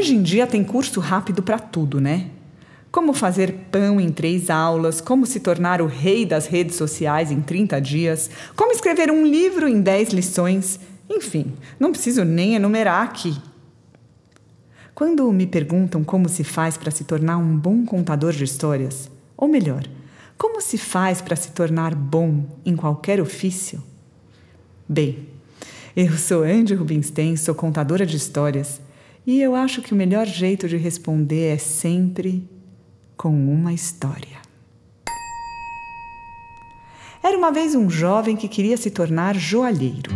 Hoje em dia tem curso rápido para tudo, né? Como fazer pão em três aulas, como se tornar o rei das redes sociais em 30 dias, como escrever um livro em 10 lições, enfim, não preciso nem enumerar aqui. Quando me perguntam como se faz para se tornar um bom contador de histórias, ou melhor, como se faz para se tornar bom em qualquer ofício? Bem, eu sou Andy Rubinstein, sou contadora de histórias, e eu acho que o melhor jeito de responder é sempre com uma história. Era uma vez um jovem que queria se tornar joalheiro.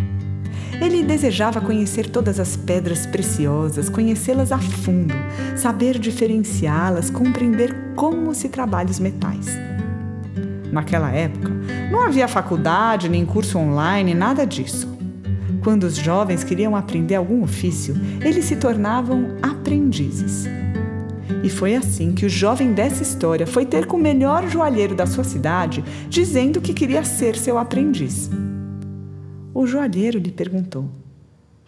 Ele desejava conhecer todas as pedras preciosas, conhecê-las a fundo, saber diferenciá-las, compreender como se trabalha os metais. Naquela época, não havia faculdade nem curso online, nada disso. Quando os jovens queriam aprender algum ofício, eles se tornavam aprendizes. E foi assim que o jovem dessa história foi ter com o melhor joalheiro da sua cidade, dizendo que queria ser seu aprendiz. O joalheiro lhe perguntou: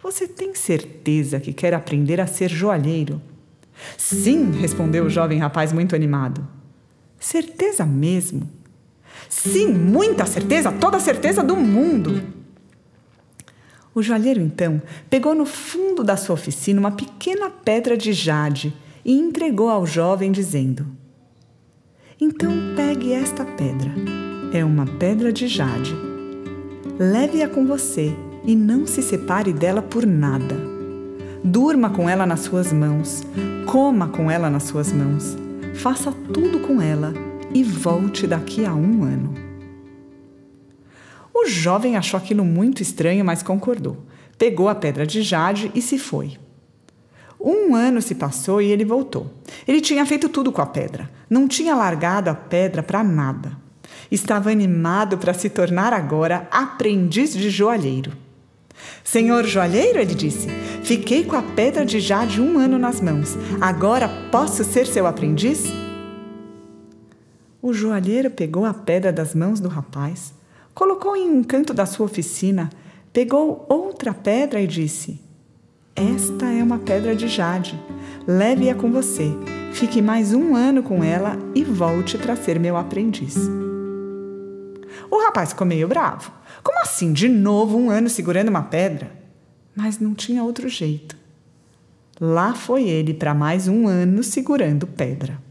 Você tem certeza que quer aprender a ser joalheiro? Sim, respondeu o jovem rapaz muito animado. Certeza mesmo? Sim, muita certeza, toda certeza do mundo. O joalheiro então pegou no fundo da sua oficina uma pequena pedra de jade e entregou ao jovem, dizendo: Então pegue esta pedra. É uma pedra de jade. Leve-a com você e não se separe dela por nada. Durma com ela nas suas mãos, coma com ela nas suas mãos, faça tudo com ela e volte daqui a um ano. O jovem achou aquilo muito estranho, mas concordou. Pegou a pedra de jade e se foi. Um ano se passou e ele voltou. Ele tinha feito tudo com a pedra. Não tinha largado a pedra para nada. Estava animado para se tornar agora aprendiz de joalheiro. Senhor joalheiro, ele disse, fiquei com a pedra de jade um ano nas mãos. Agora posso ser seu aprendiz? O joalheiro pegou a pedra das mãos do rapaz, colocou em um canto da sua oficina, pegou outra pedra e disse: esta é uma pedra de jade. Leve-a com você. Fique mais um ano com ela e volte para ser meu aprendiz. O rapaz ficou meio bravo. Como assim, de novo um ano segurando uma pedra? Mas não tinha outro jeito. Lá foi ele para mais um ano segurando pedra.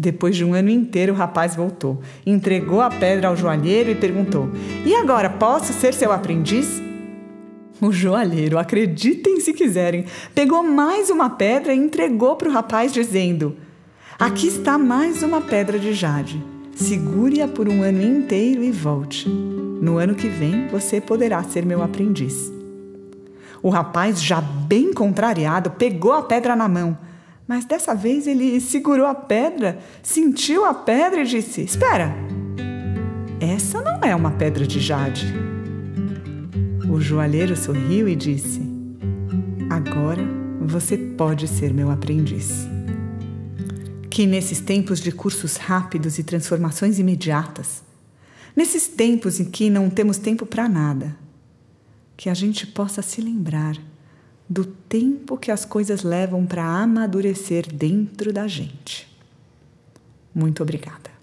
Depois de um ano inteiro, o rapaz voltou, entregou a pedra ao joalheiro e perguntou: E agora posso ser seu aprendiz? O joalheiro, acreditem se quiserem, pegou mais uma pedra e entregou para o rapaz, dizendo: Aqui está mais uma pedra de jade. Segure-a por um ano inteiro e volte. No ano que vem você poderá ser meu aprendiz. O rapaz, já bem contrariado, pegou a pedra na mão, mas dessa vez ele segurou a pedra, sentiu a pedra e disse: Espera, essa não é uma pedra de jade. O joalheiro sorriu e disse: Agora você pode ser meu aprendiz. Que nesses tempos de cursos rápidos e transformações imediatas, nesses tempos em que não temos tempo para nada, que a gente possa se lembrar do tempo que as coisas levam para amadurecer dentro da gente. Muito obrigada.